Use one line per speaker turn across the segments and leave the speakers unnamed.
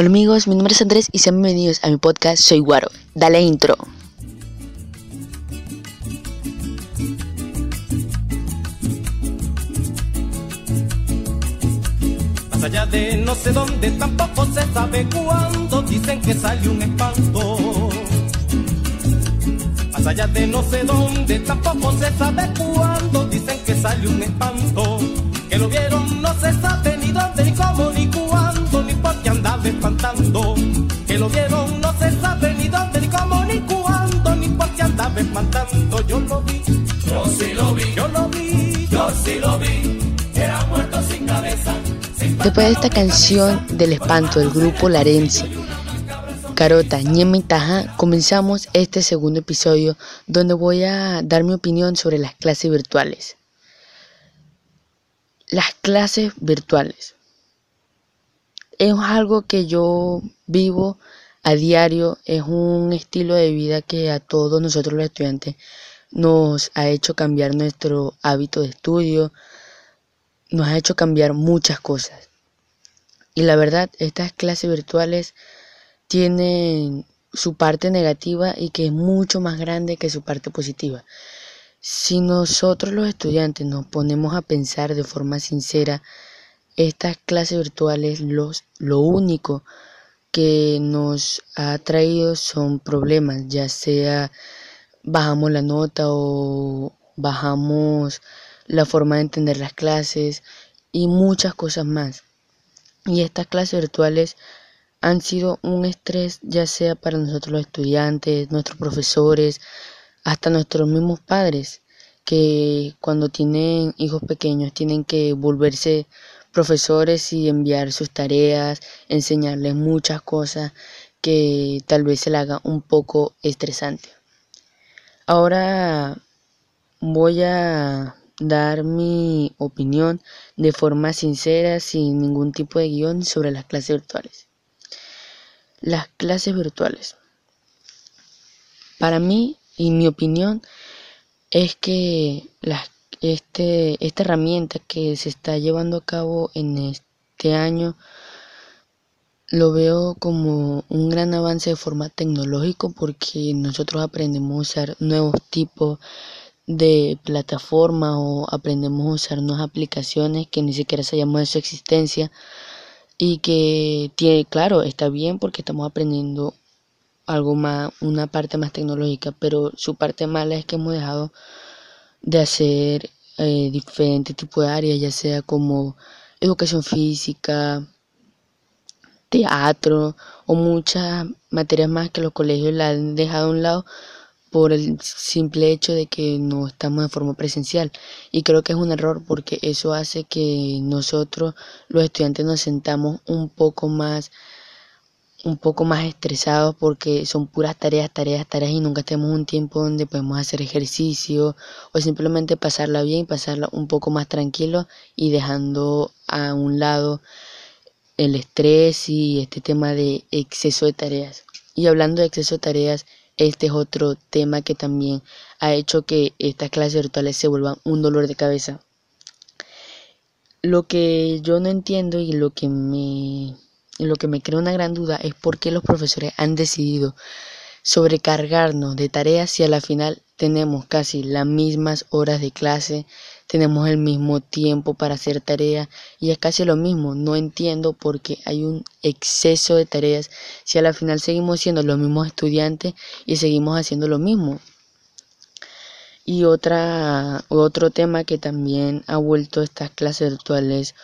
Hola amigos, mi nombre es Andrés y sean bienvenidos a mi podcast Soy Guaro. Dale intro.
Más allá de no sé dónde, tampoco se sabe cuándo, dicen que salió un espanto. Más allá de no sé dónde, tampoco se sabe cuándo, dicen que salió un espanto. Que lo vieron, no se sabe ni dónde, ni cómo, ni cuándo, andaba espantando. Que lo vieron, no se sabe ni dónde, ni cómo, ni cuándo, ni por qué andaba espantando. Yo lo vi,
Yo sí lo vi,
yo lo vi,
yo sí lo vi. Era muerto sin cabeza, sin
Después de esta canción del espanto del grupo Larense, Carota, Ñema y Taja, comenzamos este segundo episodio donde voy a dar mi opinión sobre las clases virtuales. Las clases virtuales. Es algo que yo vivo a diario, es un estilo de vida que a todos nosotros los estudiantes nos ha hecho cambiar nuestro hábito de estudio, nos ha hecho cambiar muchas cosas. Y la verdad, estas clases virtuales tienen su parte negativa y que es mucho más grande que su parte positiva. Si nosotros los estudiantes nos ponemos a pensar de forma sincera, estas clases virtuales los, lo único que nos ha traído son problemas, ya sea bajamos la nota o bajamos la forma de entender las clases y muchas cosas más. Y estas clases virtuales han sido un estrés ya sea para nosotros los estudiantes, nuestros profesores, hasta nuestros mismos padres, que cuando tienen hijos pequeños tienen que volverse profesores y enviar sus tareas, enseñarles muchas cosas que tal vez se le haga un poco estresante. Ahora voy a dar mi opinión de forma sincera, sin ningún tipo de guion sobre las clases virtuales. Las clases virtuales. Para mí y mi opinión es que las, este, esta herramienta que se está llevando a cabo en este año lo veo como un gran avance de forma tecnológico porque nosotros aprendemos a usar nuevos tipos de plataforma o aprendemos a usar nuevas aplicaciones que ni siquiera sabíamos de su existencia y que tiene, claro, está bien porque estamos aprendiendo algo más, una parte más tecnológica, pero su parte mala es que hemos dejado de hacer eh, diferentes tipos de áreas, ya sea como educación física, teatro o muchas materias más que los colegios la han dejado a un lado por el simple hecho de que no estamos de forma presencial. Y creo que es un error porque eso hace que nosotros, los estudiantes, nos sentamos un poco más un poco más estresados porque son puras tareas, tareas, tareas y nunca tenemos un tiempo donde podemos hacer ejercicio o simplemente pasarla bien, pasarla un poco más tranquilo y dejando a un lado el estrés y este tema de exceso de tareas. Y hablando de exceso de tareas, este es otro tema que también ha hecho que estas clases virtuales se vuelvan un dolor de cabeza. Lo que yo no entiendo y lo que me, lo que me crea una gran duda es por qué los profesores han decidido sobrecargarnos de tareas si a la final tenemos casi las mismas horas de clase, tenemos el mismo tiempo para hacer tareas y es casi lo mismo. No entiendo por qué hay un exceso de tareas si a la final seguimos siendo los mismos estudiantes y seguimos haciendo lo mismo. Y otra, otro tema que también ha vuelto estas clases virtuales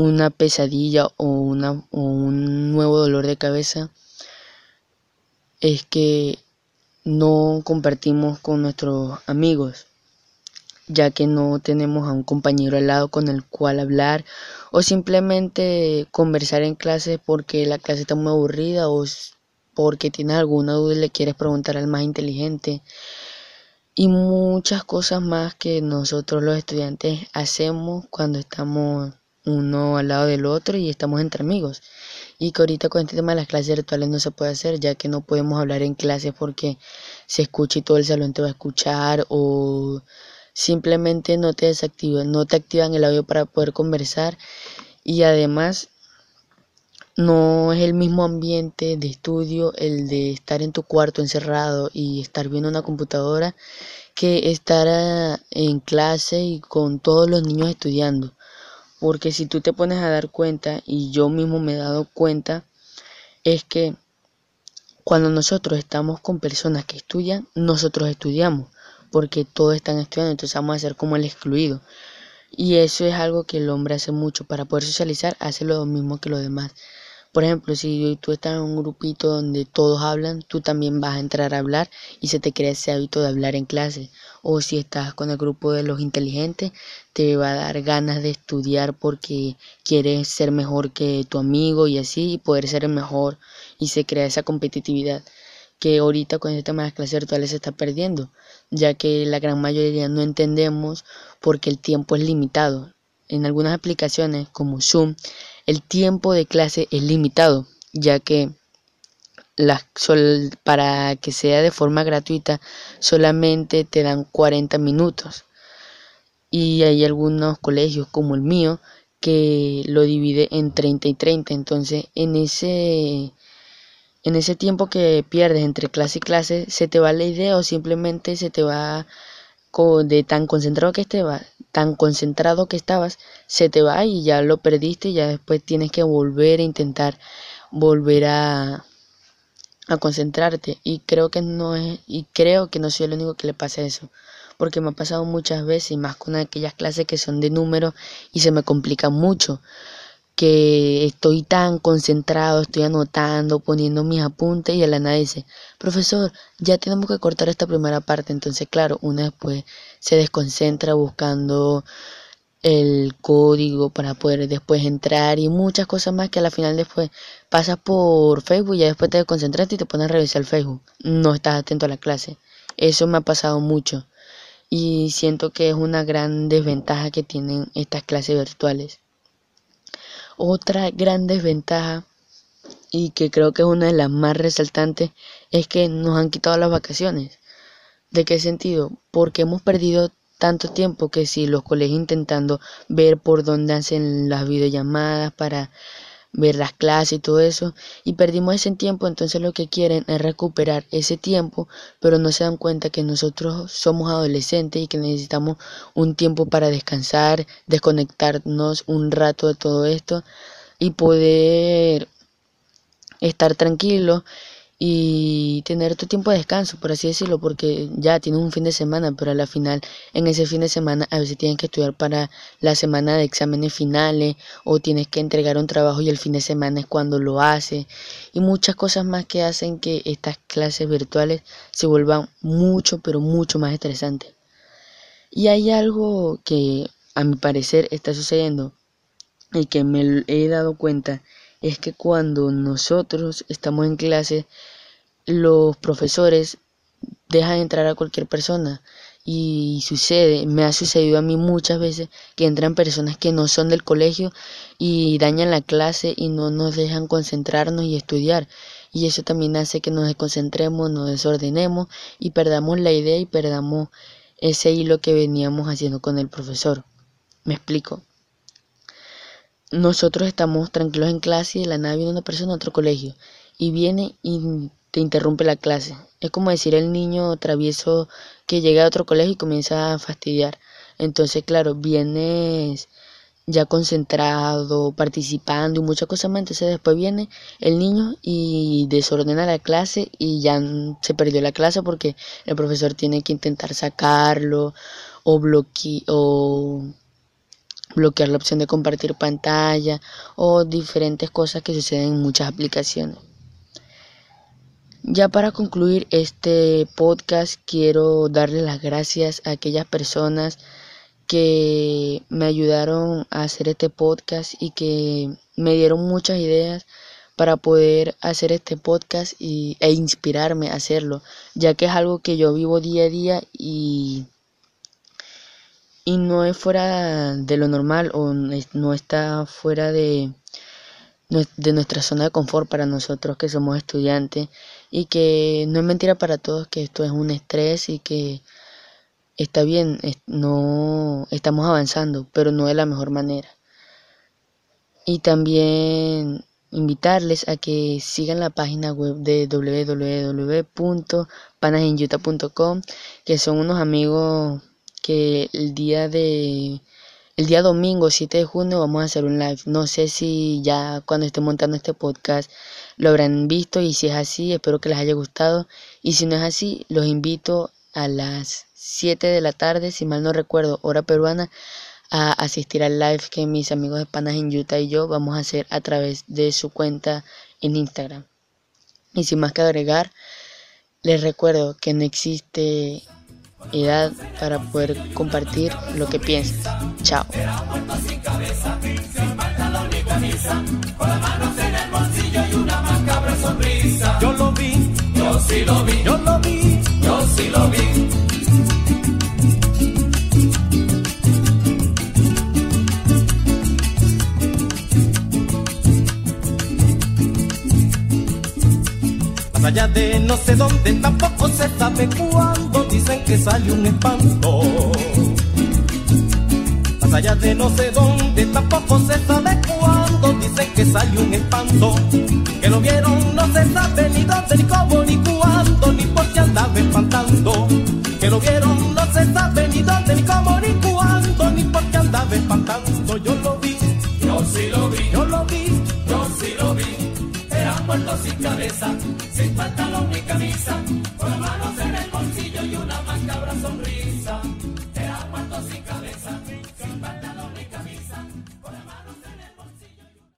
una pesadilla o, una, o un nuevo dolor de cabeza es que no compartimos con nuestros amigos ya que no tenemos a un compañero al lado con el cual hablar o simplemente conversar en clase porque la clase está muy aburrida o porque tienes alguna duda y le quieres preguntar al más inteligente. Y muchas cosas más que nosotros los estudiantes hacemos cuando estamos uno al lado del otro y estamos entre amigos y que ahorita con este tema de las clases virtuales no se puede hacer ya que no podemos hablar en clase porque se escucha y todo el salón te va a escuchar o simplemente no te desactivan, no te activan el audio para poder conversar y además no es el mismo ambiente de estudio el de estar en tu cuarto encerrado y estar viendo una computadora que estar ah, en clase y con todos los niños estudiando. Porque si tú te pones a dar cuenta, y yo mismo me he dado cuenta, es que cuando nosotros estamos con personas que estudian, nosotros estudiamos, porque todos están estudiando, entonces vamos a ser como el excluido. Y eso es algo que el hombre hace mucho, para poder socializar, hace lo mismo que los demás. Por ejemplo, si tú estás en un grupito donde todos hablan, tú también vas a entrar a hablar y se te crea ese hábito de hablar en clase. O si estás con el grupo de los inteligentes, te va a dar ganas de estudiar porque quieres ser mejor que tu amigo y así y poder ser el mejor y se crea esa competitividad que ahorita con este tema de las clases virtuales se está perdiendo, ya que la gran mayoría no entendemos porque el tiempo es limitado. En algunas aplicaciones como Zoom el tiempo de clase es limitado, ya que para que sea de forma gratuita solamente te dan 40 minutos. Y hay algunos colegios como el mío que lo divide en 30 y 30. Entonces, en ese en ese tiempo que pierdes entre clase y clase, se te va la idea o simplemente se te va de tan concentrado que estabas, tan concentrado que estabas, se te va y ya lo perdiste y ya después tienes que volver a intentar volver a, a concentrarte. Y creo que no es y creo que no soy el único que le pasa eso porque me ha pasado muchas veces y más con aquellas clases que son de números y se me complica mucho que estoy tan concentrado, estoy anotando, poniendo mis apuntes y la nada dice, profesor, ya tenemos que cortar esta primera parte. Entonces, claro, uno después se desconcentra buscando el código para poder después entrar y muchas cosas más que a la final después pasas por Facebook y ya después te desconcentras y te pones a revisar el Facebook. No estás atento a la clase. Eso me ha pasado mucho y siento que es una gran desventaja que tienen estas clases virtuales. Otra gran desventaja y que creo que es una de las más resaltantes es que nos han quitado las vacaciones. ¿De qué sentido? Porque hemos perdido tanto tiempo que si los colegios intentando ver por dónde hacen las videollamadas para ver las clases y todo eso y perdimos ese tiempo entonces lo que quieren es recuperar ese tiempo pero no se dan cuenta que nosotros somos adolescentes y que necesitamos un tiempo para descansar desconectarnos un rato de todo esto y poder estar tranquilo y tener tu tiempo de descanso, por así decirlo, porque ya tienes un fin de semana, pero a la final en ese fin de semana a veces tienes que estudiar para la semana de exámenes finales o tienes que entregar un trabajo y el fin de semana es cuando lo haces y muchas cosas más que hacen que estas clases virtuales se vuelvan mucho, pero mucho más estresantes. Y hay algo que a mi parecer está sucediendo y que me he dado cuenta es que cuando nosotros estamos en clase, los profesores dejan entrar a cualquier persona. Y sucede, me ha sucedido a mí muchas veces que entran personas que no son del colegio y dañan la clase y no nos dejan concentrarnos y estudiar. Y eso también hace que nos desconcentremos, nos desordenemos y perdamos la idea y perdamos ese hilo que veníamos haciendo con el profesor. Me explico nosotros estamos tranquilos en clase y de la nada viene una persona a otro colegio y viene y te interrumpe la clase. Es como decir el niño travieso que llega a otro colegio y comienza a fastidiar. Entonces, claro, vienes ya concentrado, participando y muchas cosas más. Entonces después viene el niño y desordena la clase y ya se perdió la clase porque el profesor tiene que intentar sacarlo o bloquear o bloquear la opción de compartir pantalla o diferentes cosas que suceden en muchas aplicaciones. Ya para concluir este podcast quiero darle las gracias a aquellas personas que me ayudaron a hacer este podcast y que me dieron muchas ideas para poder hacer este podcast y, e inspirarme a hacerlo, ya que es algo que yo vivo día a día y y no es fuera de lo normal o no está fuera de, de nuestra zona de confort para nosotros que somos estudiantes y que no es mentira para todos que esto es un estrés y que está bien, no estamos avanzando, pero no de la mejor manera. Y también invitarles a que sigan la página web de www.panasenyuta.com, que son unos amigos que el día de el día domingo 7 de junio vamos a hacer un live. No sé si ya cuando esté montando este podcast lo habrán visto y si es así, espero que les haya gustado. Y si no es así, los invito a las 7 de la tarde, si mal no recuerdo, hora peruana, a asistir al live que mis amigos de Panas en Utah y yo vamos a hacer a través de su cuenta en Instagram. Y sin más que agregar, les recuerdo que no existe edad para poder compartir lo que piensas. Chao.
Yo lo vi, yo sí lo vi, yo lo vi, yo sí lo vi. Más allá de no sé dónde, tampoco se sabe cuándo, dicen que sale un espanto. Más allá de no sé dónde, tampoco se sabe cuándo, dicen que salió un espanto. Que lo vieron, no se sabe ni dónde, ni cómo, ni cuándo, ni por qué andaba espantando. Que lo vieron, no se sabe ni dónde, ni cómo, ni cuándo, ni por qué andaba espantando. Yo lo vi,
Yo sí lo vi,
yo lo vi,
yo sí lo vi. Era muerto sin cabeza, sin pantalón